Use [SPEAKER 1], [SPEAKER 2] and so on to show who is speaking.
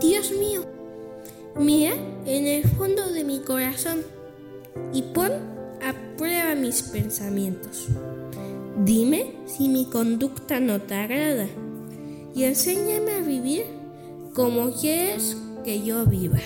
[SPEAKER 1] Dios mío, mira en el fondo de mi corazón y pon a prueba mis pensamientos. Dime si mi conducta no te agrada y enséñame a vivir como quieres que yo viva.